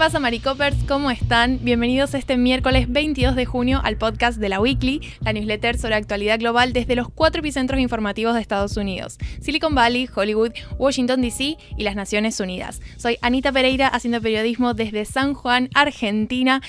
pasa, Maricopers? ¿Cómo están? Bienvenidos este miércoles 22 de junio al podcast de la Weekly, la newsletter sobre actualidad global desde los cuatro epicentros informativos de Estados Unidos: Silicon Valley, Hollywood, Washington DC y las Naciones Unidas. Soy Anita Pereira haciendo periodismo desde San Juan, Argentina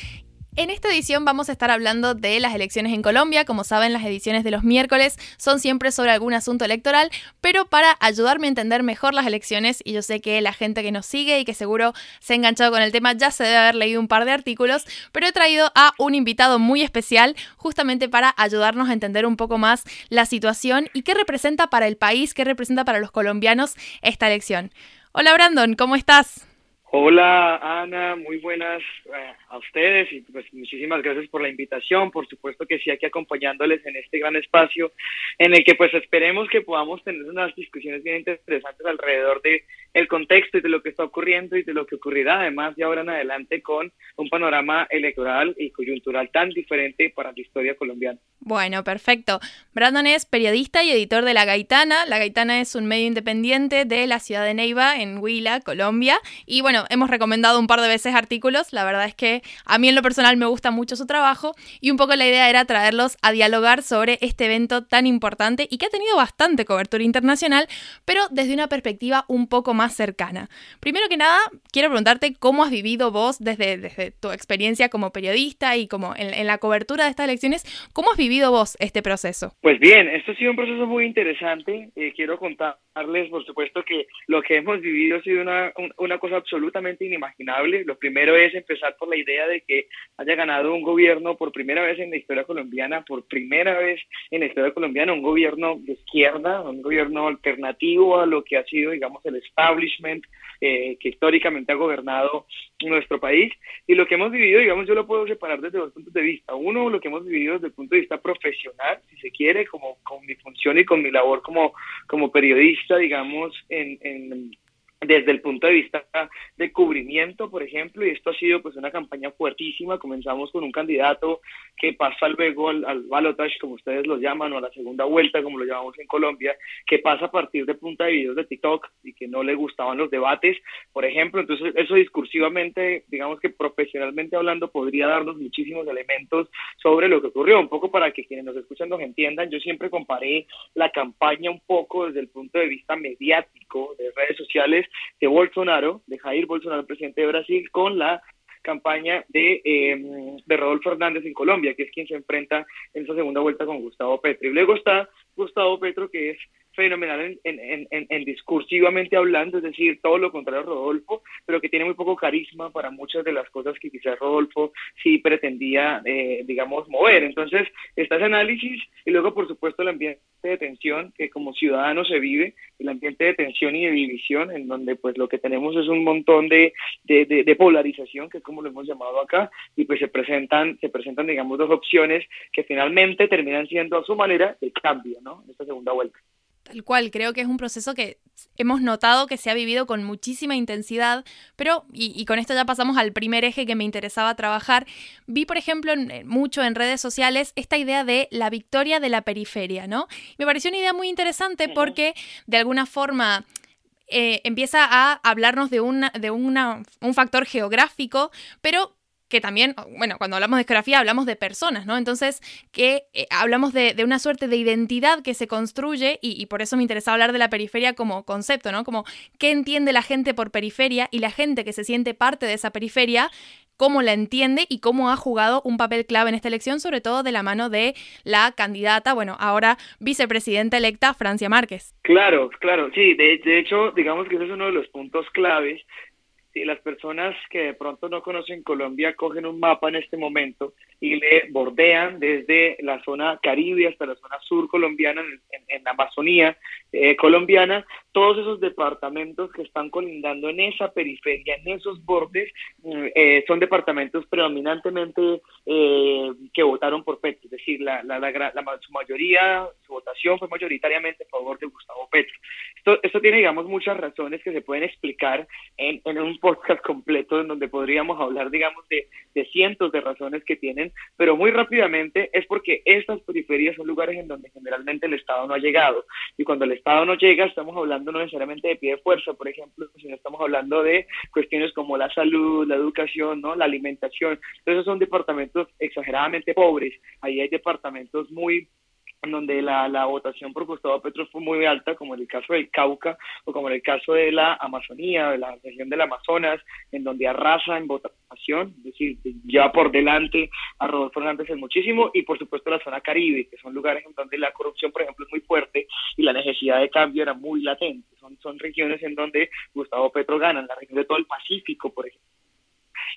en esta edición vamos a estar hablando de las elecciones en Colombia. Como saben, las ediciones de los miércoles son siempre sobre algún asunto electoral, pero para ayudarme a entender mejor las elecciones, y yo sé que la gente que nos sigue y que seguro se ha enganchado con el tema ya se debe haber leído un par de artículos, pero he traído a un invitado muy especial justamente para ayudarnos a entender un poco más la situación y qué representa para el país, qué representa para los colombianos esta elección. Hola Brandon, ¿cómo estás? Hola Ana, muy buenas eh, a ustedes y pues muchísimas gracias por la invitación. Por supuesto que sí aquí acompañándoles en este gran espacio en el que pues esperemos que podamos tener unas discusiones bien interesantes alrededor de el contexto y de lo que está ocurriendo y de lo que ocurrirá además de ahora en adelante con un panorama electoral y coyuntural tan diferente para la historia colombiana. Bueno, perfecto. Brandon es periodista y editor de La Gaitana. La Gaitana es un medio independiente de la ciudad de Neiva, en Huila, Colombia. Y bueno, hemos recomendado un par de veces artículos. La verdad es que a mí en lo personal me gusta mucho su trabajo. Y un poco la idea era traerlos a dialogar sobre este evento tan importante y que ha tenido bastante cobertura internacional, pero desde una perspectiva un poco más cercana. Primero que nada, quiero preguntarte cómo has vivido vos desde, desde tu experiencia como periodista y como en, la cobertura de estas elecciones. ¿Cómo has vivido vivido vos este proceso? Pues bien, esto ha sido un proceso muy interesante. Eh, quiero contarles, por supuesto, que lo que hemos vivido ha sido una, una cosa absolutamente inimaginable. Lo primero es empezar por la idea de que haya ganado un gobierno por primera vez en la historia colombiana, por primera vez en la historia colombiana, un gobierno de izquierda, un gobierno alternativo a lo que ha sido, digamos, el establishment eh, que históricamente ha gobernado nuestro país. Y lo que hemos vivido, digamos, yo lo puedo separar desde dos puntos de vista. Uno, lo que hemos vivido desde el punto de vista profesional, si se quiere, como con mi función y con mi labor como, como periodista, digamos, en, en desde el punto de vista de cubrimiento, por ejemplo, y esto ha sido pues una campaña fuertísima. Comenzamos con un candidato que pasa luego al, al balotage, como ustedes lo llaman, o a la segunda vuelta, como lo llamamos en Colombia, que pasa a partir de punta de videos de TikTok y que no le gustaban los debates, por ejemplo. Entonces, eso discursivamente, digamos que profesionalmente hablando, podría darnos muchísimos elementos sobre lo que ocurrió. Un poco para que quienes nos escuchan nos entiendan, yo siempre comparé la campaña un poco desde el punto de vista mediático de redes sociales de Bolsonaro, de Jair Bolsonaro, presidente de Brasil, con la campaña de, eh, de Rodolfo Hernández en Colombia, que es quien se enfrenta en esa segunda vuelta con Gustavo Petro. Y luego está Gustavo Petro, que es fenomenal en, en, en, en, discursivamente hablando, es decir, todo lo contrario a Rodolfo, pero que tiene muy poco carisma para muchas de las cosas que quizás Rodolfo sí pretendía, eh, digamos, mover. Entonces, está análisis y luego, por supuesto, el ambiente de tensión que como ciudadano se vive, el ambiente de tensión y de división, en donde pues lo que tenemos es un montón de, de, de, de polarización, que es como lo hemos llamado acá, y pues se presentan, se presentan, digamos, dos opciones que finalmente terminan siendo a su manera de cambio, ¿no? En esta segunda vuelta. Tal cual, creo que es un proceso que hemos notado que se ha vivido con muchísima intensidad, pero, y, y, con esto ya pasamos al primer eje que me interesaba trabajar, vi, por ejemplo, en, mucho en redes sociales esta idea de la victoria de la periferia, ¿no? Me pareció una idea muy interesante porque, de alguna forma, eh, empieza a hablarnos de, una, de una, un factor geográfico, pero que también, bueno, cuando hablamos de geografía hablamos de personas, ¿no? Entonces, que eh, hablamos de, de, una suerte de identidad que se construye y, por eso me interesaba hablar de la periferia como concepto, ¿no? Como qué entiende la gente por periferia y la gente que se siente parte de esa periferia, cómo la entiende y cómo ha jugado un papel clave en esta elección, sobre todo de la mano de la candidata, bueno, ahora vicepresidenta electa, Francia Márquez. Claro, claro, sí, de, de hecho, digamos que ese es uno de los puntos claves si las personas que de pronto no conocen Colombia cogen un mapa en este momento y le bordean desde la zona caribe hasta la zona sur colombiana, en, en, la Amazonía eh, colombiana, todos esos departamentos que están colindando en esa periferia, en esos bordes, eh, son departamentos predominantemente eh, que votaron por Petro, es decir, la, la, su mayoría, su votación fue mayoritariamente a favor de Gustavo Petro. Esto, esto tiene, digamos, muchas razones que se pueden explicar en, en un podcast completo en donde podríamos hablar, digamos, de, de cientos de razones que tienen pero muy rápidamente es porque estas periferias son lugares en donde generalmente el Estado no ha llegado. Y cuando el Estado no llega, estamos hablando no necesariamente de pie de fuerza, por ejemplo, sino estamos hablando de cuestiones como la salud, la educación, ¿no? la alimentación. Entonces son departamentos exageradamente pobres. Ahí hay departamentos muy en donde la, la, votación por Gustavo Petro fue muy alta, como en el caso del Cauca o como en el caso de la Amazonía, de la región del Amazonas, en donde arrasa en votación, es decir, lleva por delante a Rodolfo Hernández el muchísimo, y por supuesto la zona Caribe, que son lugares en donde la corrupción, por ejemplo, es muy fuerte y la necesidad de cambio era muy latente. Son, son regiones en donde Gustavo Petro gana, en la región de todo el Pacífico, por ejemplo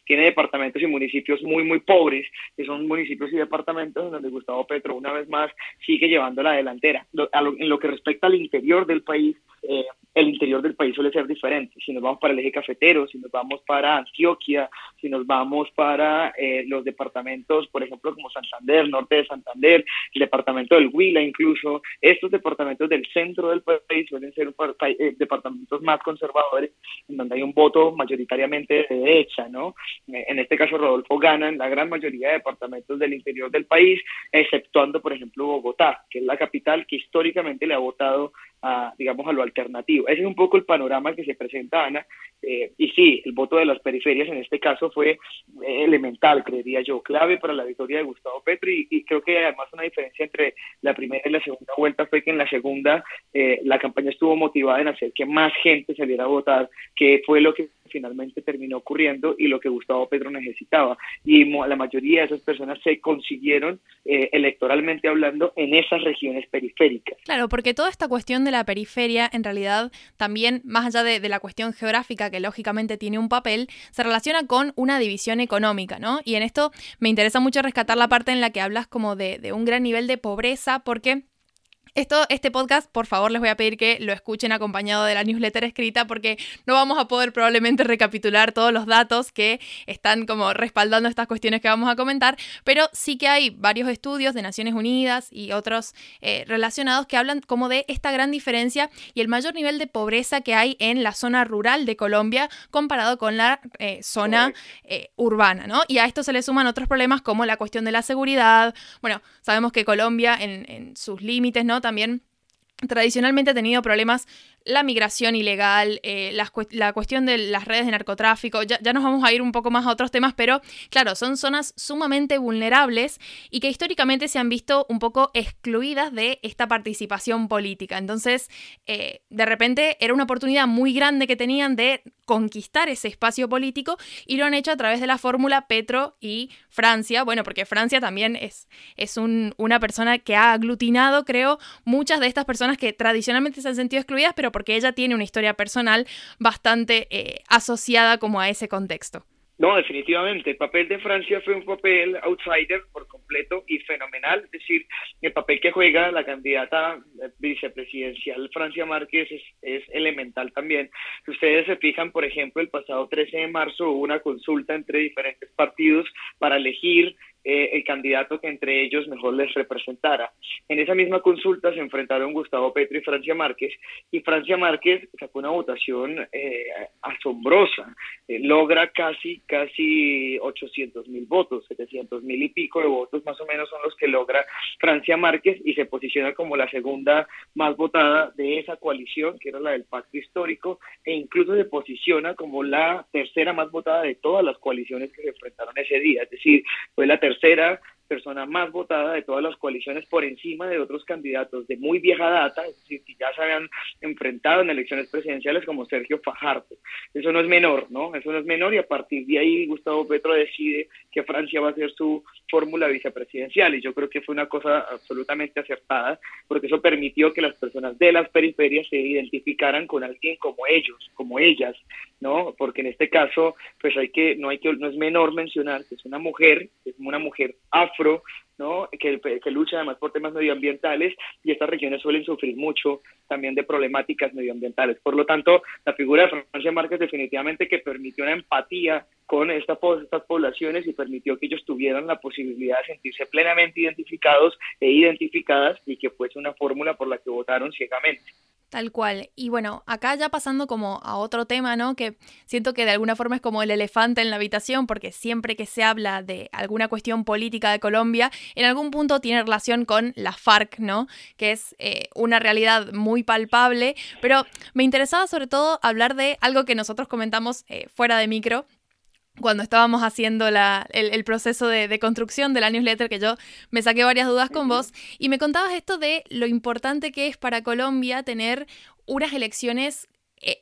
tiene departamentos y municipios muy, muy pobres, que son municipios y departamentos donde Gustavo Petro una vez más sigue llevando la delantera. en lo que respecta al interior del país, eh, el interior del país suele ser diferente. Si nos vamos para el eje cafetero, si nos vamos para Antioquia, si nos vamos para eh, los departamentos, por ejemplo, como Santander, norte de Santander, el departamento del Huila incluso, estos departamentos del centro del país suelen ser eh, departamentos más conservadores, en donde hay un voto mayoritariamente de derecha, ¿no? Eh, en este caso, Rodolfo gana en la gran mayoría de departamentos del interior del país, exceptuando, por ejemplo, Bogotá, que es la capital que históricamente le ha votado a, digamos, a lo alternativo. Ese es un poco el panorama que se presenta, Ana. Eh, y sí, el voto de las periferias en este caso fue elemental, creería yo, clave para la victoria de Gustavo Petro. Y, creo que además una diferencia entre la primera y la segunda vuelta fue que en la segunda eh, la campaña estuvo motivada en hacer que más gente saliera a votar, que fue lo que finalmente terminó ocurriendo y lo que Gustavo Petro necesitaba. Y la mayoría de esas personas se consiguieron eh, electoralmente hablando en esas regiones periféricas. Claro, porque toda esta cuestión de la periferia, en realidad, también, más allá de, la cuestión geográfica, que lógicamente tiene un papel, se relaciona con una división económica, ¿no? Y en esto me interesa mucho rescatar la parte en la que hablas como de un gran nivel de pobreza, porque esto, este podcast, por favor, les voy a pedir que lo escuchen acompañado de la newsletter escrita porque no vamos a poder probablemente recapitular todos los datos que están como respaldando estas cuestiones que vamos a comentar, pero sí que hay varios estudios de Naciones Unidas y otros eh, relacionados que hablan como de esta gran diferencia y el mayor nivel de pobreza que hay en la zona rural de Colombia comparado con la eh, zona eh, urbana, ¿no? Y a esto se le suman otros problemas como la cuestión de la seguridad. Bueno, sabemos que Colombia en, en sus límites, ¿no? También tradicionalmente ha tenido problemas la migración ilegal, eh, la, cuestión de las redes de narcotráfico, ya, nos vamos a ir un poco más a otros temas, pero claro, son zonas sumamente vulnerables y que históricamente se han visto un poco excluidas de esta participación política. Entonces, eh, de repente era una oportunidad muy grande que tenían de conquistar ese espacio político y lo han hecho a través de la fórmula Petro y Francia, bueno, porque Francia también es, es una persona que ha aglutinado, creo, muchas de estas personas que tradicionalmente se han sentido excluidas, pero porque ella tiene una historia personal bastante eh, asociada como a ese contexto. No, definitivamente. El papel de Francia fue un papel outsider por completo y fenomenal. Es decir, el papel que juega la candidata vicepresidencial Francia Márquez es, es, elemental también. Si ustedes se fijan, por ejemplo, el pasado 13 de marzo hubo una consulta entre diferentes partidos para elegir eh, el candidato que entre ellos mejor les representara. En esa misma consulta se enfrentaron Gustavo Petro y Francia Márquez, y Francia Márquez sacó una votación eh, asombrosa, eh, logra casi, casi 800 mil votos, 700 mil y pico de votos más o menos son los que logra Francia Márquez y se posiciona como la segunda más votada de esa coalición, que era la del pacto histórico, e incluso se posiciona como la tercera más votada de todas las coaliciones que se enfrentaron ese día, es decir, fue la tercera tercera persona más votada de todas las coaliciones por encima de otros candidatos de muy vieja data, es decir, que ya se habían enfrentado en elecciones presidenciales como Sergio Fajardo. Eso no es menor, ¿no? Eso no es menor y a partir de ahí Gustavo Petro decide que Francia va a ser su fórmula vicepresidencial y yo creo que fue una cosa absolutamente acertada porque eso permitió que las personas de las periferias se identificaran con alguien como ellos, como ellas, ¿no? Porque en este caso, pues hay que, no hay que, no es menor mencionar que es una mujer, una mujer afro, ¿no? Que, lucha además por temas medioambientales y estas regiones suelen sufrir mucho también de problemáticas medioambientales. Por lo tanto, la figura de Francia Márquez definitivamente que permitió una empatía con esta, estas poblaciones y permitió que ellos tuvieran la posibilidad de sentirse plenamente identificados e identificadas y que fuese una fórmula por la que votaron ciegamente. Tal cual. Y bueno, acá ya pasando como a otro tema, ¿no? Que siento que de alguna forma es como el elefante en la habitación, porque siempre que se habla de alguna cuestión política de Colombia, en algún punto tiene relación con la FARC, ¿no? Que es eh, una realidad muy palpable. Pero me interesaba sobre todo hablar de algo que nosotros comentamos eh, fuera de micro, cuando estábamos haciendo el, proceso de, construcción de la newsletter, que yo me saqué varias dudas con vos, y me contabas esto de lo importante que es para Colombia tener unas elecciones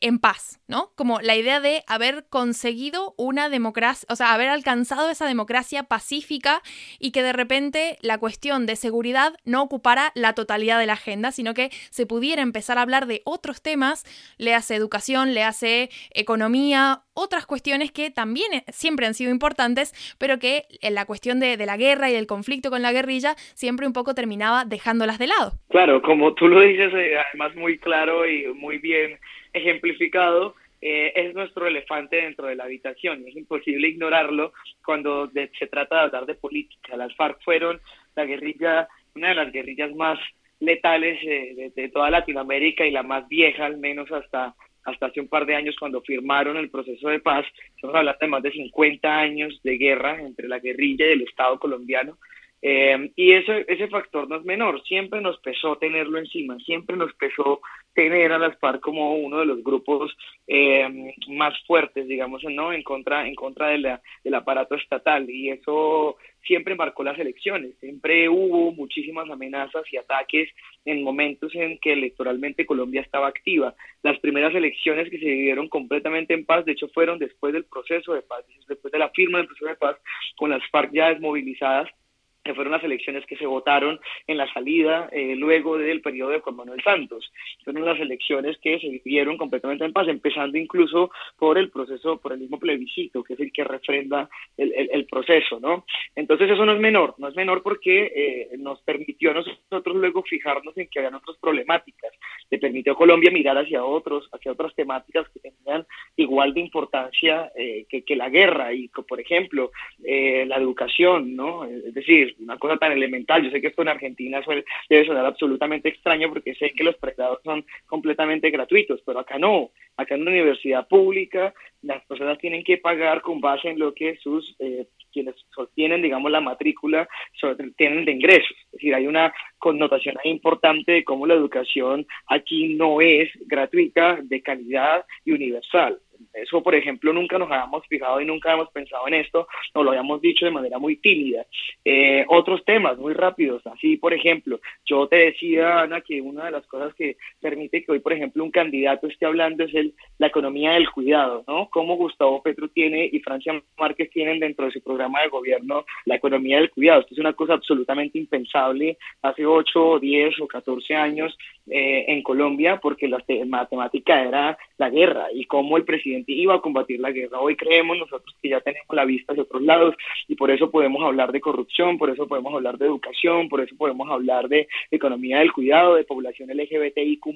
en paz, ¿no? Como la idea de haber conseguido una democracia, o sea, haber alcanzado esa democracia pacífica y que de repente la cuestión de seguridad no ocupara la totalidad de la agenda, sino que se pudiera empezar a hablar de otros temas, le hace educación, le hace economía, otras cuestiones que también eh, siempre han sido importantes, pero que en la cuestión de, la guerra y el conflicto con la guerrilla siempre un poco terminaba dejándolas de lado. Claro, como tú lo dices, eh, además muy claro y muy bien ejemplificado, eh, es nuestro elefante dentro de la habitación y es imposible ignorarlo cuando se trata de hablar de política. Las FARC fueron la guerrilla, una de las guerrillas más letales eh, de, toda Latinoamérica y la más vieja, al menos hasta, hasta hace un par de años cuando firmaron el proceso de paz. Estamos hablando de más de 50 años de guerra entre la guerrilla y el Estado colombiano. Eh, y eso, ese factor no es menor, siempre nos pesó tenerlo encima, siempre nos pesó tener a las FARC como uno de los grupos eh, más fuertes, digamos, ¿no? en contra, en contra de la, del aparato estatal y eso siempre marcó las elecciones, siempre hubo muchísimas amenazas y ataques en momentos en que electoralmente Colombia estaba activa. Las primeras elecciones que se vivieron completamente en paz, de hecho fueron después del proceso de paz, después de la firma del proceso de paz, con las FARC ya desmovilizadas que fueron las elecciones que se votaron en la salida eh, luego del periodo de Juan Manuel Santos. Fueron las elecciones que se vivieron completamente en paz, empezando incluso por el proceso, por el mismo plebiscito, que es el que refrenda el, el, proceso, ¿no? Entonces eso no es menor, no es menor porque eh, nos permitió a nosotros luego fijarnos en que habían otras problemáticas, le permitió a Colombia mirar hacia otros, hacia otras temáticas que tenían igual de importancia eh, que, que, la guerra y, por ejemplo, la educación, ¿no? Es decir, una cosa tan elemental. Yo sé que esto en Argentina suele, debe sonar absolutamente extraño porque sé que los pregrados son completamente gratuitos, pero acá no. Acá en una universidad pública las personas tienen que pagar con base en lo que sus eh, quienes sostienen, digamos, la matrícula tienen de ingresos. Es decir, hay una connotación importante de cómo la educación aquí no es gratuita, de calidad y universal. Eso, por ejemplo, nunca nos habíamos fijado y nunca hemos pensado en esto, nos lo habíamos dicho de manera muy tímida. Eh, otros temas muy rápidos, así, por ejemplo, yo te decía, Ana, que una de las cosas que permite que hoy, por ejemplo, un candidato esté hablando es el, la economía del cuidado, ¿no? Cómo Gustavo Petro tiene y Francia Márquez tienen dentro de su programa de gobierno la economía del cuidado. Esto es una cosa absolutamente impensable hace 8, 10 o 14 años eh, en Colombia, porque la matemática era la guerra y cómo el presidente iba a combatir la guerra. Hoy creemos nosotros que ya tenemos la vista hacia otros lados y por eso podemos hablar de corrupción, por eso podemos hablar de educación, por eso podemos hablar de economía del cuidado, de población LGBTIQ+,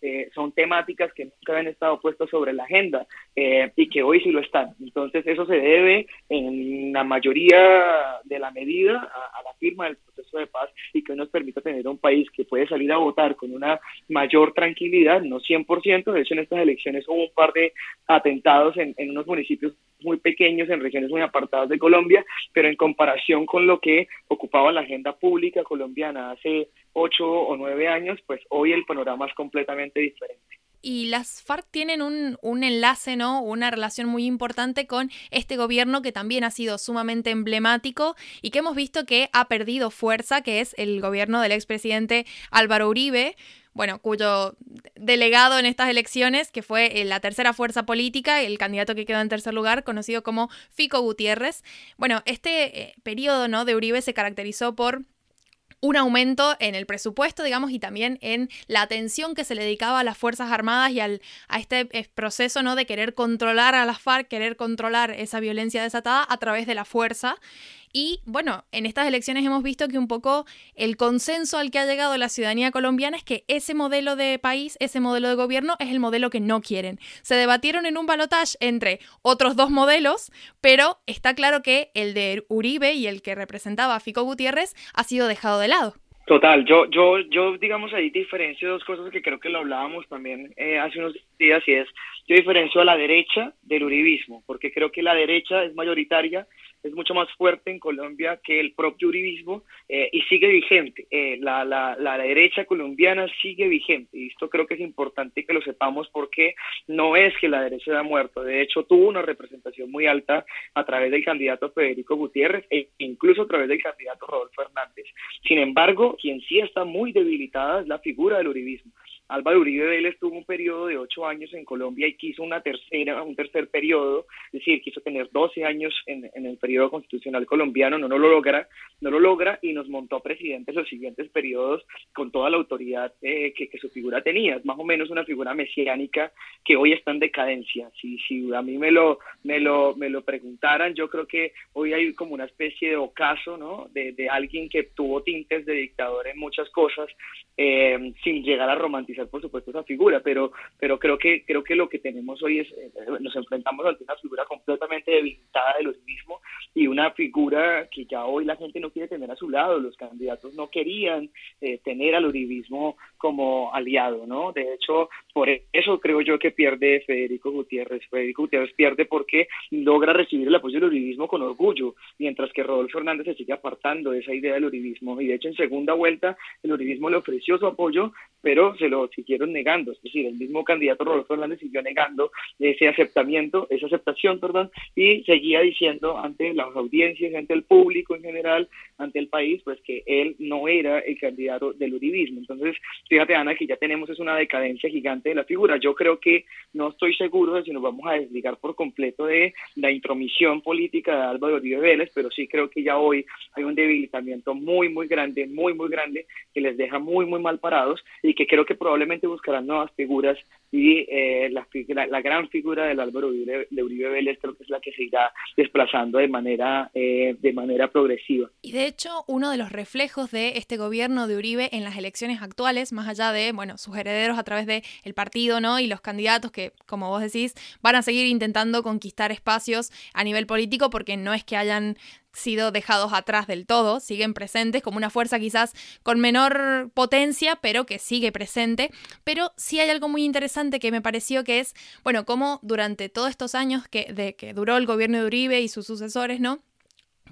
eh, son temáticas que nunca habían estado puestas sobre la agenda eh, y que hoy sí lo están. Entonces eso se debe en la mayoría de la medida a, la firma del proceso de paz y que nos permita tener un país que puede salir a votar con una mayor tranquilidad, no 100%, de hecho en estas elecciones hubo un par de atentados en, en unos municipios muy pequeños, en regiones muy apartadas de Colombia, pero en comparación con lo que ocupaba la agenda pública colombiana hace ocho o nueve años, pues hoy el panorama es completamente diferente y las FARC tienen un, un, enlace, ¿no? Una relación muy importante con este gobierno que también ha sido sumamente emblemático y que hemos visto que ha perdido fuerza, que es el gobierno del expresidente Álvaro Uribe, bueno, cuyo delegado en estas elecciones, que fue eh, la tercera fuerza política, el candidato que quedó en tercer lugar, conocido como Fico Gutiérrez. Bueno, este eh, periodo, ¿no? De Uribe se caracterizó por un aumento en el presupuesto, digamos, y también en la atención que se le dedicaba a las Fuerzas Armadas y al, a este eh, proceso ¿no? de querer controlar a las FARC, querer controlar esa violencia desatada a través de la fuerza. Y bueno, en estas elecciones hemos visto que un poco el consenso al que ha llegado la ciudadanía colombiana es que ese modelo de país, ese modelo de gobierno es el modelo que no quieren. Se debatieron en un balotaje entre otros dos modelos, pero está claro que el de Uribe y el que representaba a Fico Gutiérrez ha sido dejado de lado. Total, yo, yo, yo, digamos, ahí diferencio dos cosas que creo que lo hablábamos también eh, hace unos días y es, yo diferencio a la derecha del uribismo, porque creo que la derecha es mayoritaria es mucho más fuerte en Colombia que el propio uribismo eh, y sigue vigente. Eh, la, la, la, derecha colombiana sigue vigente y esto creo que es importante que lo sepamos porque no es que la derecha haya muerto, de hecho tuvo una representación muy alta a través del candidato Federico Gutiérrez e incluso a través del candidato Rodolfo Hernández. Sin embargo, quien sí está muy debilitada es la figura del uribismo. Álvaro Uribe Vélez tuvo un periodo de ocho años en Colombia y quiso una tercera, un tercer periodo, es decir, quiso tener 12 años en, el periodo constitucional colombiano, no, lo logra, no lo logra y nos montó presidentes los siguientes periodos con toda la autoridad eh, que, su figura tenía. Es más o menos una figura mesiánica que hoy está en decadencia. Si, a mí me lo, preguntaran, yo creo que hoy hay como una especie de ocaso, ¿no? De, de alguien que tuvo tintes de dictador en muchas cosas, eh, sin llegar a romantizar por supuesto esa figura, pero, pero creo que creo que lo que tenemos hoy es eh, nos enfrentamos ante una figura completamente debilitada de los mismos y una figura que ya hoy la gente no quiere tener a su lado, los candidatos no querían eh, tener al uribismo como aliado, ¿no? De hecho, por eso creo yo que pierde Federico Gutiérrez. Federico Gutiérrez pierde porque logra recibir el apoyo del uribismo con orgullo, mientras que Rodolfo Hernández se sigue apartando de esa idea del uribismo y de hecho en segunda vuelta el uribismo le ofreció su apoyo, pero se lo siguieron negando, es decir, el mismo candidato Rodolfo Hernández siguió negando ese aceptamiento, esa aceptación, perdón, y seguía diciendo ante las audiencias, ante el público en general, ante el país, pues que él no era el candidato del uribismo. Entonces, fíjate Ana, que ya tenemos es una decadencia gigante de la figura. Yo creo que no estoy seguro de si nos vamos a desligar por completo de la intromisión política de Álvaro Uribe Vélez, pero sí creo que ya hoy hay un debilitamiento muy, muy grande, muy, muy grande, que les deja muy, muy mal parados y que creo que probablemente buscarán nuevas figuras y eh, la, la, gran figura del Álvaro Uribe, de Uribe Vélez creo que es la que se irá desplazando de manera, eh, de manera progresiva. Y de hecho, uno de los reflejos de este gobierno de Uribe en las elecciones actuales, más allá de, bueno, sus herederos a través del el partido, ¿no? Y los candidatos que, como vos decís, van a seguir intentando conquistar espacios a nivel político porque no es que hayan sido dejados atrás del todo, siguen presentes como una fuerza quizás con menor potencia, pero que sigue presente. Pero sí hay algo muy interesante que me pareció que es, bueno, cómo durante todos estos años que, de, que duró el gobierno de Uribe y sus sucesores, ¿no?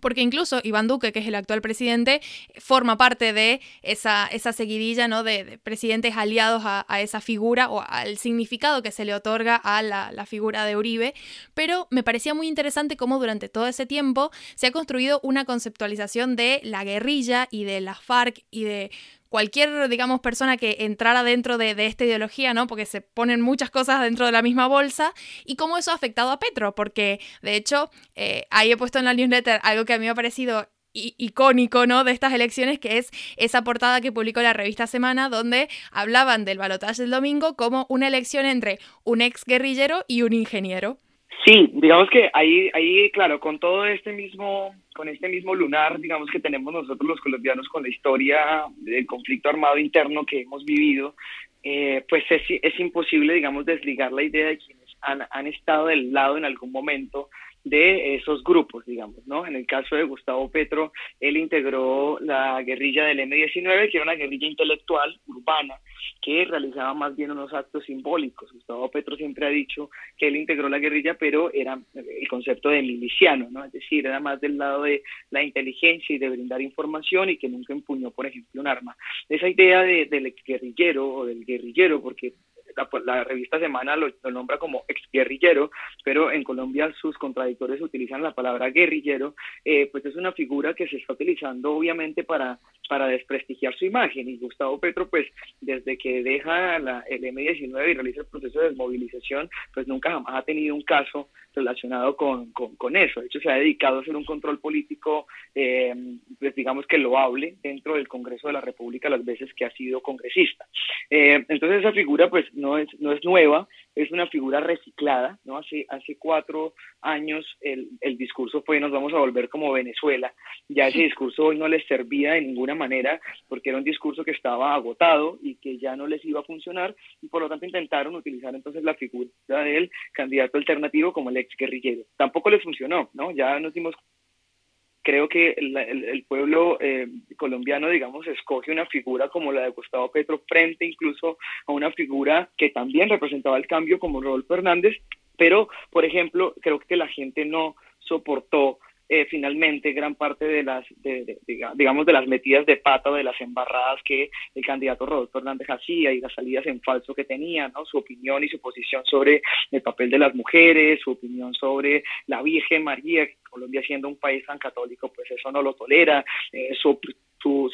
porque incluso Iván Duque, que es el actual presidente, forma parte de esa, esa seguidilla ¿no? de, presidentes aliados a, esa figura o al significado que se le otorga a la, la, figura de Uribe, pero me parecía muy interesante cómo durante todo ese tiempo se ha construido una conceptualización de la guerrilla y de la FARC y de cualquier, digamos, persona que entrara dentro de, esta ideología, ¿no? Porque se ponen muchas cosas dentro de la misma bolsa y cómo eso ha afectado a Petro, porque de hecho eh, ahí he puesto en la newsletter algo que a mí me ha parecido icónico, ¿no? De estas elecciones, que es esa portada que publicó la revista Semana, donde hablaban del balotaje del domingo como una elección entre un ex guerrillero y un ingeniero. Sí, digamos que ahí, ahí, claro, con todo este mismo, con este mismo lunar, digamos que tenemos nosotros los colombianos con la historia del conflicto armado interno que hemos vivido, eh, pues es, es, imposible, digamos, desligar la idea de quienes han, han estado del lado en algún momento de esos grupos, digamos, ¿no? En el caso de Gustavo Petro, él integró la guerrilla del M-19, que era una guerrilla intelectual, urbana, que realizaba más bien unos actos simbólicos. Gustavo Petro siempre ha dicho que él integró la guerrilla, pero era el concepto de miliciano, ¿no? Es decir, era más del lado de la inteligencia y de brindar información y que nunca empuñó, por ejemplo, un arma. Esa idea de, del guerrillero o del guerrillero, porque la, revista Semana lo, nombra como exguerrillero, pero en Colombia sus contradictores utilizan la palabra guerrillero, eh, pues es una figura que se está utilizando obviamente para, para desprestigiar su imagen. Y Gustavo Petro, pues desde que deja la, el M19 y realiza el proceso de desmovilización, pues nunca jamás ha tenido un caso relacionado con, con, eso. De hecho, se ha dedicado a hacer un control político, eh, pues digamos que loable dentro del Congreso de la República las veces que ha sido congresista. Eh, entonces esa figura pues no es, no es nueva, es una figura reciclada, ¿no? Hace, hace cuatro años el, el discurso fue nos vamos a volver como Venezuela. Ya ese discurso hoy no les servía de ninguna manera porque era un discurso que estaba agotado y que ya no les iba a funcionar y por lo tanto intentaron utilizar entonces la figura del candidato alternativo como el ex guerrillero. Tampoco les funcionó, ¿no? Ya nos dimos creo que el, pueblo eh, colombiano, digamos, escoge una figura como la de Gustavo Petro frente incluso a una figura que también representaba el cambio como Rodolfo Hernández, pero, por ejemplo, creo que la gente no soportó eh, finalmente gran parte de las, digamos, de las metidas de pata o de las embarradas que el candidato Rodolfo Hernández hacía y las salidas en falso que tenía, ¿no? Su opinión y su posición sobre el papel de las mujeres, su opinión sobre la Virgen María, Colombia siendo un país tan católico, pues eso no lo tolera, eh,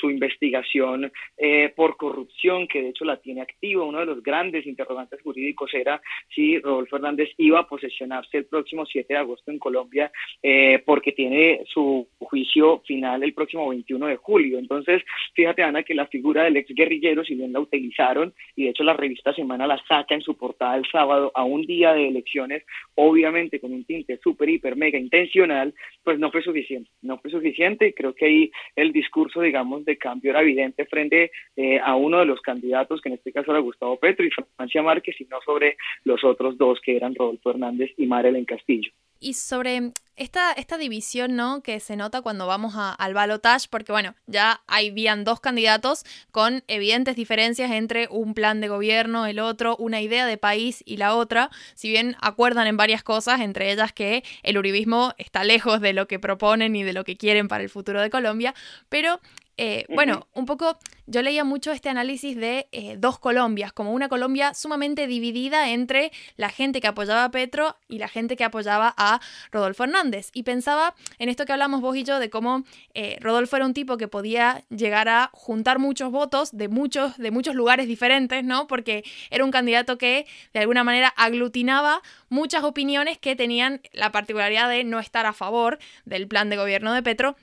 su, investigación eh, por corrupción, que de hecho la tiene activa. Uno de los grandes interrogantes jurídicos era si Rodolfo Hernández iba a posesionarse el próximo 7 de agosto en Colombia, eh, porque tiene su juicio final el próximo 21 de julio. Entonces, fíjate, Ana, que la figura del ex guerrillero, si bien la utilizaron, y de hecho la revista Semana la saca en su portada el sábado a un día de elecciones, obviamente con un tinte súper, hiper, mega intencional, pues no fue suficiente. No fue suficiente. Creo que ahí el discurso, digamos, de cambio era evidente frente eh, a uno de los candidatos, que en este caso era Gustavo Petro y Francia Márquez, y no sobre los otros dos que eran Rodolfo Hernández y Marelen Castillo. Y sobre esta, esta división, ¿no? Que se nota cuando vamos al balotage, porque bueno, ya habían dos candidatos con evidentes diferencias entre un plan de gobierno, el otro, una idea de país y la otra, si bien acuerdan en varias cosas, entre ellas que el uribismo está lejos de lo que proponen y de lo que quieren para el futuro de Colombia, pero eh, bueno, un poco yo leía mucho este análisis de eh, dos Colombias, como una Colombia sumamente dividida entre la gente que apoyaba a Petro y la gente que apoyaba a Rodolfo Hernández. Y pensaba en esto que hablamos vos y yo de cómo eh, Rodolfo era un tipo que podía llegar a juntar muchos votos de muchos, de muchos lugares diferentes, ¿no? Porque era un candidato que de alguna manera aglutinaba muchas opiniones que tenían la particularidad de no estar a favor del plan de gobierno de Petro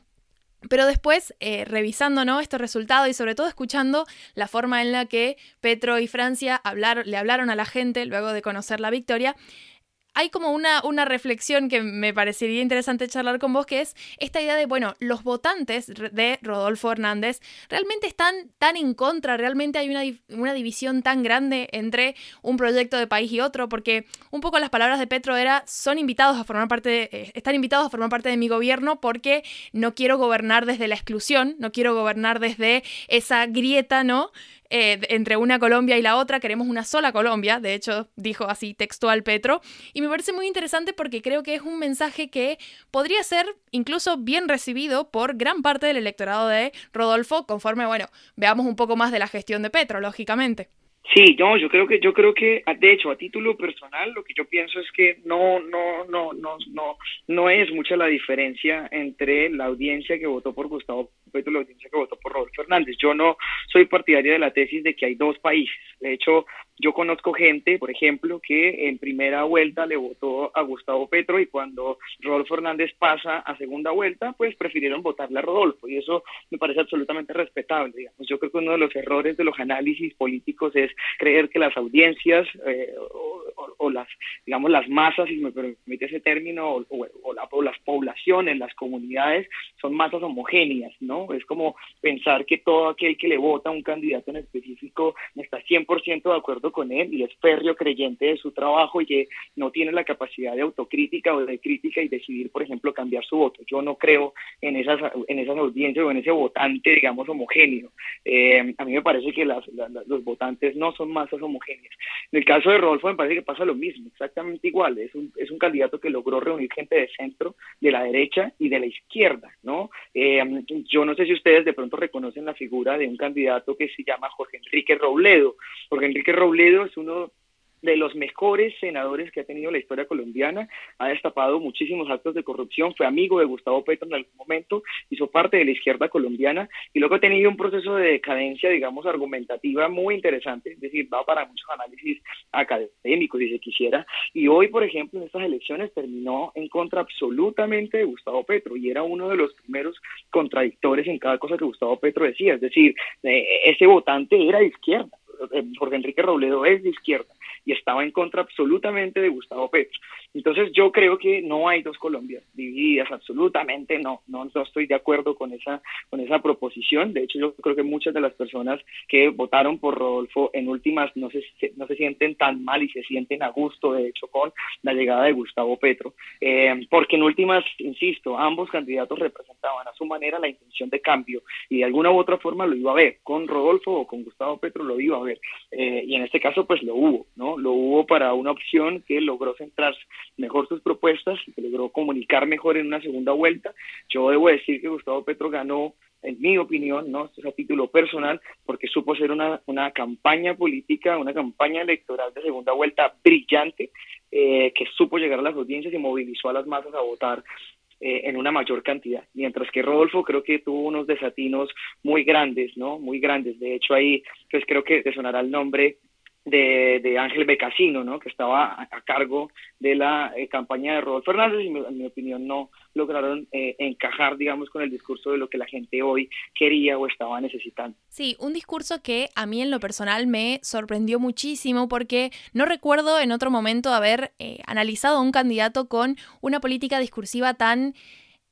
pero después, eh, revisando ¿no? estos resultados y sobre todo escuchando la forma en la que Petro y Francia le hablaron a la gente luego de conocer la victoria, hay como una, una reflexión que me parecería interesante charlar con vos, que es esta idea de, bueno, los votantes de Rodolfo Hernández realmente están tan en contra, realmente hay una, una división tan grande entre un proyecto de país y otro, porque un poco las palabras de Petro era, son invitados a formar parte, eh, están invitados a formar parte de mi gobierno porque no quiero gobernar desde la exclusión, no quiero gobernar desde esa grieta, ¿no? Eh, entre una Colombia y la otra, queremos una sola Colombia, de hecho dijo así textual Petro, y me parece muy interesante porque creo que es un mensaje que podría ser incluso bien recibido por gran parte del electorado de Rodolfo, conforme, bueno, veamos un poco más de la gestión de Petro, lógicamente. Sí, no, yo creo que yo creo que de hecho a título personal lo que yo pienso es que no no no no no no es mucha la diferencia entre la audiencia que votó por Gustavo Petro y la audiencia que votó por Rodolfo Fernández. Yo no soy partidario de la tesis de que hay dos países. De hecho, yo conozco gente, por ejemplo, que en primera vuelta le votó a Gustavo Petro y cuando Rodolfo Hernández pasa a segunda vuelta, pues prefirieron votarle a Rodolfo y eso me parece absolutamente respetable. Digamos. Yo creo que uno de los errores de los análisis políticos es creer que las audiencias eh, o, las, digamos, las masas, si me permite ese término, o, o las poblaciones, las comunidades, son masas homogéneas, ¿no? Es como pensar que todo aquel que le vota a un candidato en específico está 100% de acuerdo con él y es férreo creyente de su trabajo y que no tiene la capacidad de autocrítica o de crítica y decidir, por ejemplo, cambiar su voto. Yo no creo en esas, en esas audiencias o en ese votante, digamos, homogéneo. Eh, a mí me parece que las, los votantes no son masas homogéneas. En el caso de Rodolfo me parece que pasa lo mismo, exactamente igual. Es un, es un candidato que logró reunir gente de centro, de la derecha y de la izquierda, ¿no? Eh, yo no sé si ustedes de pronto reconocen la figura de un candidato que se llama Jorge Enrique Robledo. Jorge Enrique Robledo es uno de los mejores senadores que ha tenido la historia colombiana, ha destapado muchísimos actos de corrupción, fue amigo de Gustavo Petro en algún momento, hizo parte de la izquierda colombiana y luego ha tenido un proceso de decadencia, digamos, argumentativa muy interesante, es decir, va para muchos análisis académicos, si se quisiera, y hoy, por ejemplo, en estas elecciones terminó en contra absolutamente de Gustavo Petro y era uno de los primeros contradictores en cada cosa que Gustavo Petro decía, es decir, eh, ese votante era de izquierda, Jorge Enrique Robledo es de izquierda y estaba en contra absolutamente de Gustavo Petro. Entonces yo creo que no hay dos Colombias divididas, absolutamente no, no, no estoy de acuerdo con esa, con esa proposición. De hecho, yo creo que muchas de las personas que votaron por Rodolfo en últimas no se, no se sienten tan mal y se sienten a gusto, de hecho, con la llegada de Gustavo Petro. Eh, porque en últimas, insisto, ambos candidatos representaban a su manera la intención de cambio y de alguna u otra forma lo iba a ver. Con Rodolfo o con Gustavo Petro lo iba a ver. Eh, y en este caso, pues lo hubo, ¿no? Lo hubo para una opción que logró centrarse mejor sus propuestas, que logró comunicar mejor en una segunda vuelta. Yo debo decir que Gustavo Petro ganó en mi opinión, ¿no? Esto es a título personal, porque supo ser una, una campaña política, una campaña electoral de segunda vuelta brillante, eh, que supo llegar a las audiencias y movilizó a las masas a votar eh, en una mayor cantidad. Mientras que Rodolfo creo que tuvo unos desatinos muy grandes, ¿no? Muy grandes. De hecho, ahí, pues creo que te sonará el nombre de, Ángel Becasino, ¿no? que estaba a, cargo de la eh, campaña de Rodolfo Fernández y en mi opinión no lograron eh, encajar, digamos, con el discurso de lo que la gente hoy quería o estaba necesitando. Sí, un discurso que a mí en lo personal me sorprendió muchísimo porque no recuerdo en otro momento haber eh, analizado a un candidato con una política discursiva tan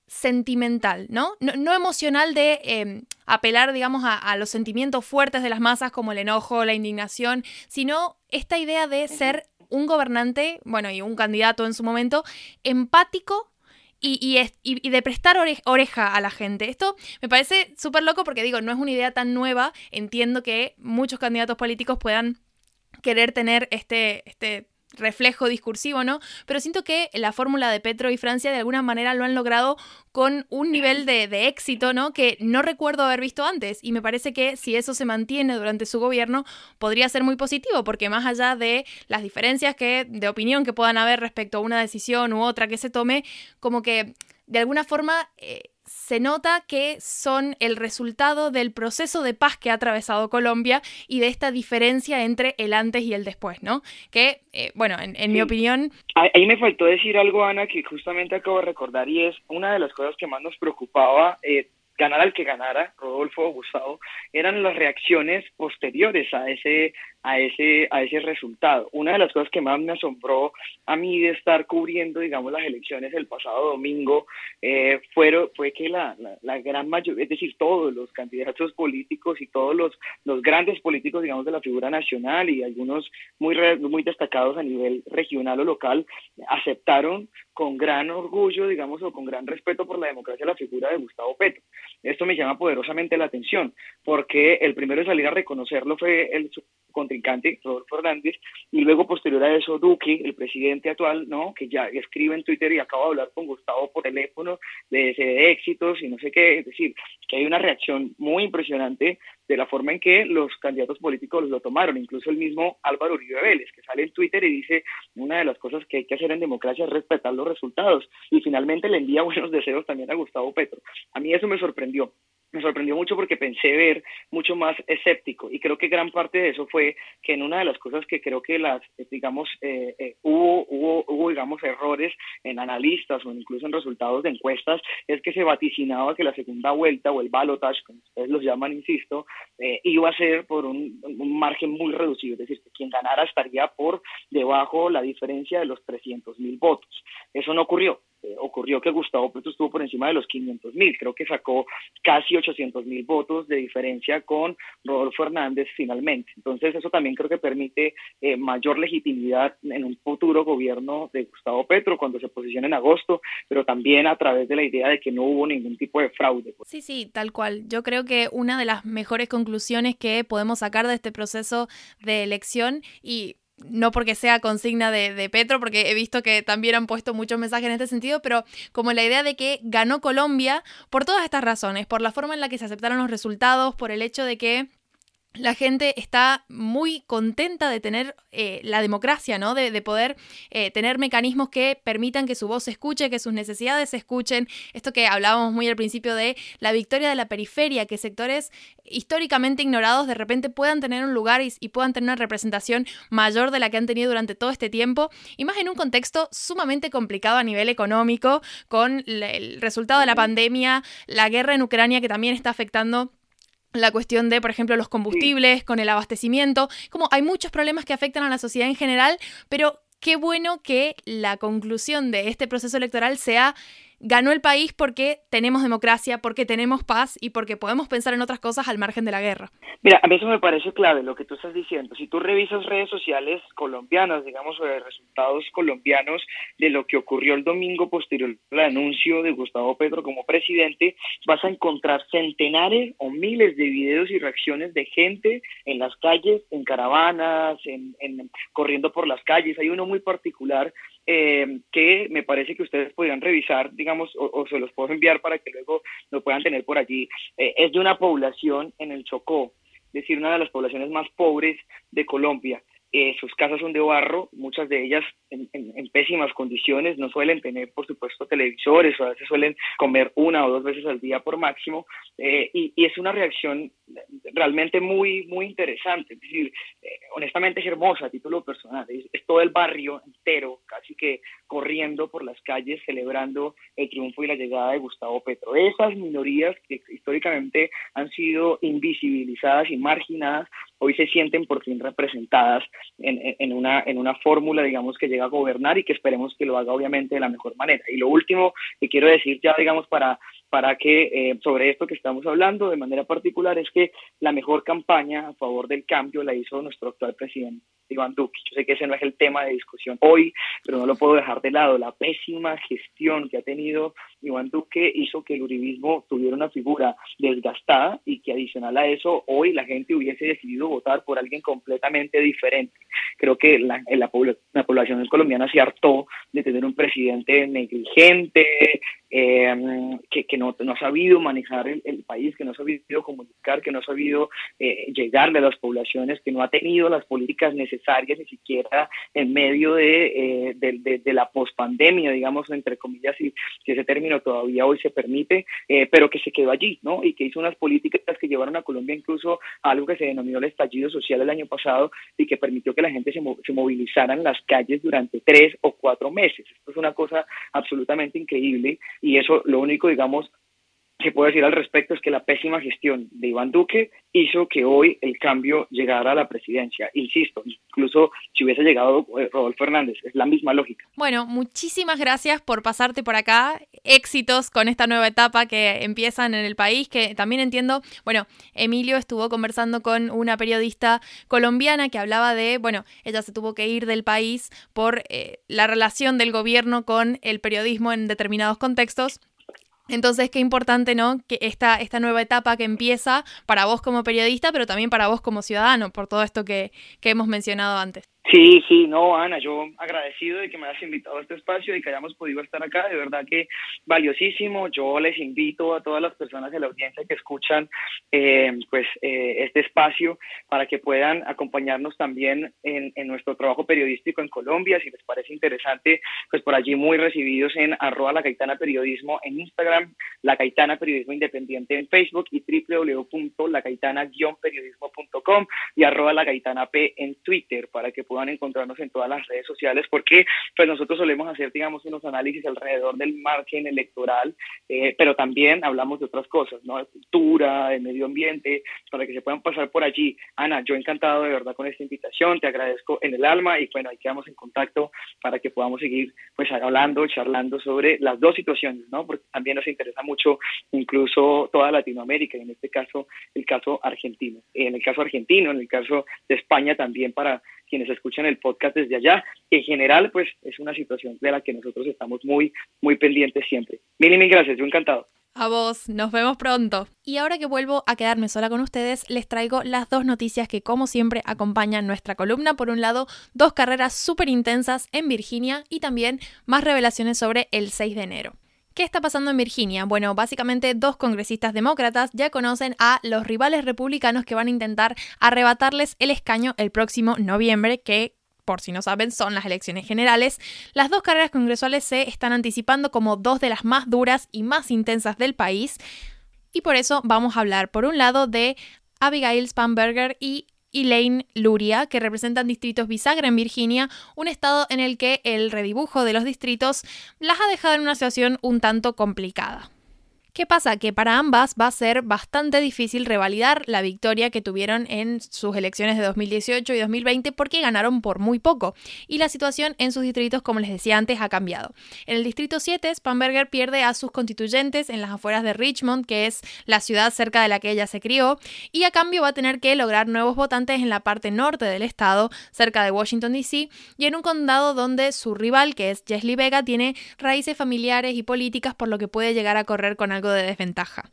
sentimental, ¿no? No, emocional de em, apelar, digamos, a, los sentimientos fuertes de las masas como el enojo, la indignación, sino esta idea de ser un gobernante, bueno, y un candidato en su momento, empático y, y, de prestar oreja a la gente. Esto me parece súper loco porque digo, no es una idea tan nueva, entiendo que muchos candidatos políticos puedan querer tener este, este reflejo discursivo, ¿no? Pero siento que la fórmula de Petro y Francia de alguna manera lo han logrado con un nivel de, éxito, ¿no? Que no recuerdo haber visto antes. Y me parece que si eso se mantiene durante su gobierno, podría ser muy positivo, porque más allá de las diferencias que, de opinión que puedan haber respecto a una decisión u otra que se tome, como que de alguna forma... Eh, se nota que son el resultado del proceso de paz que ha atravesado Colombia y de esta diferencia entre el antes y el después, ¿no? Que, eh, bueno, en, mi opinión... Ahí me faltó decir algo, Ana, que justamente acabo de recordar y es una de las cosas que más nos preocupaba. Eh, ganar al que ganara, Rodolfo o Gustavo, eran las reacciones posteriores a ese, a ese, a ese resultado. Una de las cosas que más me asombró a mí de estar cubriendo, digamos, las elecciones el pasado domingo, eh, fue que la, la, gran mayoría, es decir, todos los candidatos políticos y todos los, los grandes políticos, digamos, de la figura nacional y algunos muy, muy destacados a nivel regional o local, aceptaron con gran orgullo, digamos, o con gran respeto por la democracia la figura de Gustavo Petro. Esto me llama poderosamente la atención, porque el primero en salir a reconocerlo fue el contrincante, Rodolfo Hernández, y luego posterior a eso Duque, el presidente actual, ¿no? que ya escribe en Twitter y acaba de hablar con Gustavo por teléfono de, de éxitos y no sé qué, es decir, que hay una reacción muy impresionante de la forma en que los candidatos políticos lo tomaron, incluso el mismo Álvaro Uribe Vélez, que sale en Twitter y dice, una de las cosas que hay que hacer en democracia es respetar los resultados, y finalmente le envía buenos deseos también a Gustavo Petro. A mí eso me sorprendió me sorprendió mucho porque pensé ver mucho más escéptico y creo que gran parte de eso fue que en una de las cosas que creo que las digamos eh, eh, hubo, hubo hubo digamos errores en analistas o incluso en resultados de encuestas es que se vaticinaba que la segunda vuelta o el balotage como ustedes los llaman insisto eh, iba a ser por un, un, margen muy reducido es decir que quien ganara estaría por debajo la diferencia de los 300 mil votos. Eso no ocurrió eh, ocurrió que Gustavo Petro estuvo por encima de los 500 mil, creo que sacó casi 800 mil votos de diferencia con Rodolfo Hernández finalmente. Entonces eso también creo que permite eh, mayor legitimidad en un futuro gobierno de Gustavo Petro cuando se posicione en agosto, pero también a través de la idea de que no hubo ningún tipo de fraude. Sí, sí, tal cual. Yo creo que una de las mejores conclusiones que podemos sacar de este proceso de elección y no porque sea consigna de, Petro, porque he visto que también han puesto muchos mensajes en este sentido, pero como la idea de que ganó Colombia por todas estas razones, por la forma en la que se aceptaron los resultados, por el hecho de que la gente está muy contenta de tener eh, la democracia, ¿no? De, poder eh, tener mecanismos que permitan que su voz se escuche, que sus necesidades se escuchen. Esto que hablábamos muy al principio de la victoria de la periferia, que sectores históricamente ignorados de repente puedan tener un lugar y, puedan tener una representación mayor de la que han tenido durante todo este tiempo, y más en un contexto sumamente complicado a nivel económico, con el resultado de la pandemia, la guerra en Ucrania que también está afectando la cuestión de, por ejemplo, los combustibles, con el abastecimiento, como hay muchos problemas que afectan a la sociedad en general, pero qué bueno que la conclusión de este proceso electoral sea ganó el país porque tenemos democracia, porque tenemos paz y porque podemos pensar en otras cosas al margen de la guerra. Mira, a mí eso me parece clave lo que tú estás diciendo. Si tú revisas redes sociales colombianas, digamos, de resultados colombianos de lo que ocurrió el domingo posterior al anuncio de Gustavo Petro como presidente, vas a encontrar centenares o miles de videos y reacciones de gente en las calles, en caravanas, en corriendo por las calles. Hay uno muy particular eh, que me parece que ustedes podrían revisar, digamos, o, se los puedo enviar para que luego lo puedan tener por allí. Eh, es de una población en el Chocó, es decir, una de las poblaciones más pobres de Colombia. Eh, sus casas son de barro, muchas de ellas en, pésimas condiciones, no suelen tener, por supuesto, televisores, o a veces suelen comer una o dos veces al día por máximo, eh, y, es una reacción realmente muy, muy interesante, es decir, eh, honestamente es hermosa a título personal, es, todo el barrio entero, casi que corriendo por las calles, celebrando el triunfo y la llegada de Gustavo Petro. Esas minorías que históricamente han sido invisibilizadas y marginadas, hoy se sienten por fin representadas en, una, en una fórmula, digamos, que llega a gobernar y que esperemos que lo haga obviamente de la mejor manera. Y lo último que quiero decir ya, digamos, para, para que eh, sobre esto que estamos hablando de manera particular es que la mejor campaña a favor del cambio la hizo nuestro actual presidente Iván Duque. Yo sé que ese no es el tema de discusión hoy, pero no lo puedo dejar de lado. La pésima gestión que ha tenido Iván Duque hizo que el uribismo tuviera una figura desgastada y que adicional a eso hoy la gente hubiese decidido votar por alguien completamente diferente. Creo que la, la, la población colombiana se hartó de tener un presidente negligente, eh, que, que no, no, ha sabido manejar el, país, que no ha sabido comunicar, que no ha sabido eh, llegarle a las poblaciones, que no ha tenido las políticas necesarias ni siquiera en medio de, eh, de, de, la pospandemia, digamos, entre comillas, si, si, ese término todavía hoy se permite, eh, pero que se quedó allí, ¿no? Y que hizo unas políticas que llevaron a Colombia incluso a algo que se denominó el estallido social el año pasado y que permitió que la gente se, se movilizara en las calles durante tres o cuatro meses. Esto es una cosa absolutamente increíble y eso lo único, digamos, que puedo decir al respecto es que la pésima gestión de Iván Duque hizo que hoy el cambio llegara a la presidencia. Insisto, incluso si hubiese llegado eh, Rodolfo Hernández, es la misma lógica. Bueno, muchísimas gracias por pasarte por acá. Éxitos con esta nueva etapa que empiezan en el país, que también entiendo, bueno, Emilio estuvo conversando con una periodista colombiana que hablaba de, bueno, ella se tuvo que ir del país por eh, la relación del gobierno con el periodismo en determinados contextos entonces, qué importante, ¿no? Que esta, esta nueva etapa que empieza para vos como periodista, pero también para vos como ciudadano, por todo esto que, que hemos mencionado antes. Sí, sí, no, Ana, yo agradecido de que me hayas invitado a este espacio y que hayamos podido estar acá, de verdad que valiosísimo. Yo les invito a todas las personas de la audiencia que escuchan eh, pues eh, este espacio para que puedan acompañarnos también en, en, nuestro trabajo periodístico en Colombia, si les parece interesante, pues por allí muy recibidos en arroba la Caitana Periodismo en Instagram, la Caitana Periodismo Independiente en Facebook y www.lacaitana-periodismo.com y arroba la Caitana P en Twitter para que puedan a encontrarnos en todas las redes sociales, porque pues nosotros solemos hacer, digamos, unos análisis alrededor del margen electoral, eh, pero también hablamos de otras cosas, ¿no? De cultura, de medio ambiente, para que se puedan pasar por allí. Ana, yo encantado de verdad con esta invitación, te agradezco en el alma y bueno, ahí quedamos en contacto para que podamos seguir pues hablando, charlando sobre las dos situaciones, ¿no? Porque también nos interesa mucho incluso toda Latinoamérica, en este caso el caso argentino. En el caso argentino, en el caso de España también para quienes escuchan el podcast desde allá. En general, pues es una situación de la que nosotros estamos muy, muy pendientes siempre. Mil mil gracias, yo encantado. A vos, nos vemos pronto. Y ahora que vuelvo a quedarme sola con ustedes, les traigo las dos noticias que como siempre acompañan nuestra columna. Por un lado, dos carreras súper intensas en Virginia y también más revelaciones sobre el 6 de enero. ¿Qué está pasando en Virginia? Bueno, básicamente dos congresistas demócratas ya conocen a los rivales republicanos que van a intentar arrebatarles el escaño el próximo noviembre, que por si no saben, son las elecciones generales. Las dos carreras congresuales se están anticipando como dos de las más duras y más intensas del país. Y por eso vamos a hablar, por un lado, de Abigail Spanberger y Elaine Luria, que representan distritos bisagra en Virginia, un estado en el que el redibujo de los distritos las ha dejado en una situación un tanto complicada. ¿Qué pasa? Que para ambas va a ser bastante difícil revalidar la victoria que tuvieron en sus elecciones de 2018 y 2020 porque ganaron por muy poco. Y la situación en sus distritos, como les decía antes, ha cambiado. En el distrito 7, Spamberger pierde a sus constituyentes en las afueras de Richmond, que es la ciudad cerca de la que ella se crió, y a cambio va a tener que lograr nuevos votantes en la parte norte del estado, cerca de Washington, D.C., y en un condado donde su rival, que es Jesly Vega, tiene raíces familiares y políticas, por lo que puede llegar a correr con algo de desventaja.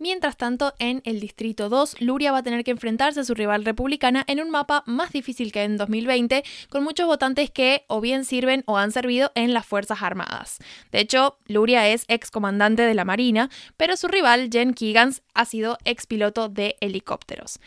Mientras tanto, en el Distrito 2, Luria va a tener que enfrentarse a su rival republicana en un mapa más difícil que en 2020, con muchos votantes que o bien sirven o han servido en las Fuerzas Armadas. De hecho, Luria es ex comandante de la Marina, pero su rival, Jen Keegans, ha sido ex piloto de helicópteros.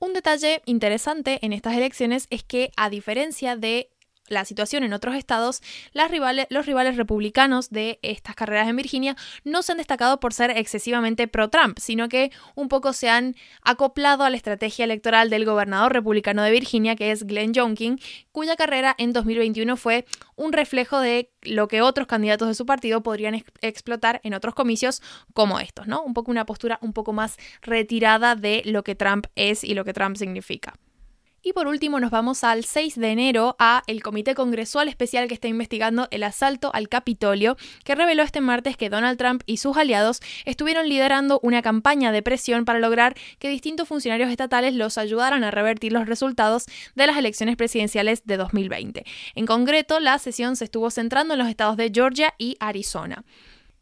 Un detalle interesante en estas elecciones es que, a diferencia de la situación en otros estados, los rivales republicanos de estas carreras en Virginia no se han destacado por ser excesivamente pro-Trump, sino que un poco se han acoplado a la estrategia electoral del gobernador republicano de Virginia, que es Glenn Youngkin, cuya carrera en 2021 fue un reflejo de lo que otros candidatos de su partido podrían explotar en otros comicios como estos, ¿no? Un poco una postura un poco más retirada de lo que Trump es y lo que Trump significa. Y por último nos vamos al 6 de enero a el Comité Congresual Especial que está investigando el asalto al Capitolio, que reveló este martes que Donald Trump y sus aliados estuvieron liderando una campaña de presión para lograr que distintos funcionarios estatales los ayudaran a revertir los resultados de las elecciones presidenciales de 2020. En concreto, la sesión se estuvo centrando en los estados de Georgia y Arizona.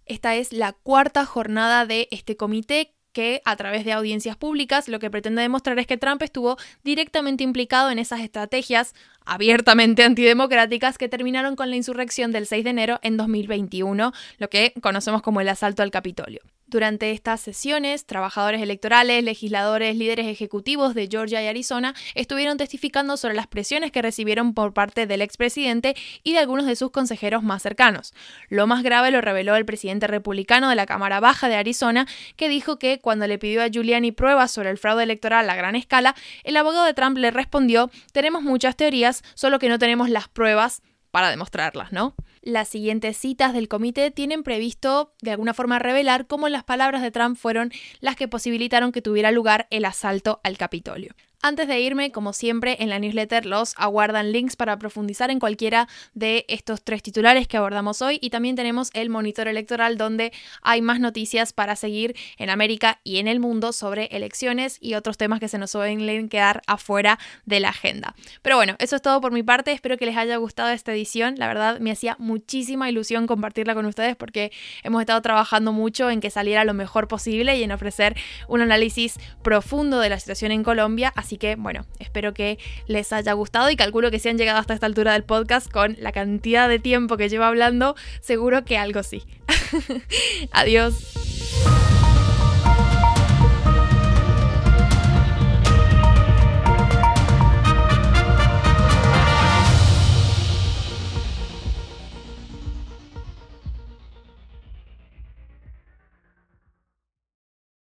Esta es la cuarta jornada de este comité que a través de audiencias públicas lo que pretende demostrar es que Trump estuvo directamente implicado en esas estrategias abiertamente antidemocráticas que terminaron con la insurrección del 6 de enero en 2021, lo que conocemos como el asalto al Capitolio. Durante estas sesiones, trabajadores electorales, legisladores, líderes ejecutivos de Georgia y Arizona estuvieron testificando sobre las presiones que recibieron por parte del expresidente y de algunos de sus consejeros más cercanos. Lo más grave lo reveló el presidente republicano de la Cámara Baja de Arizona, que dijo que cuando le pidió a Giuliani pruebas sobre el fraude electoral a gran escala, el abogado de Trump le respondió, tenemos muchas teorías, solo que no tenemos las pruebas para demostrarlas, ¿no? Las siguientes citas del comité tienen previsto de alguna forma revelar cómo las palabras de Trump fueron las que posibilitaron que tuviera lugar el asalto al Capitolio. Antes de irme, como siempre, en la newsletter los aguardan links para profundizar en cualquiera de estos tres titulares que abordamos hoy. Y también tenemos el monitor electoral donde hay más noticias para seguir en América y en el mundo sobre elecciones y otros temas que se nos suelen quedar afuera de la agenda. Pero bueno, eso es todo por mi parte, espero que les haya gustado esta edición, la verdad me hacía muchísima ilusión compartirla con ustedes porque hemos estado trabajando mucho en que saliera lo mejor posible y en ofrecer un análisis profundo de la situación en Colombia, así que bueno, espero que les haya gustado y calculo que si han llegado hasta esta altura del podcast con la cantidad de tiempo que llevo hablando, seguro que algo sí. Adiós.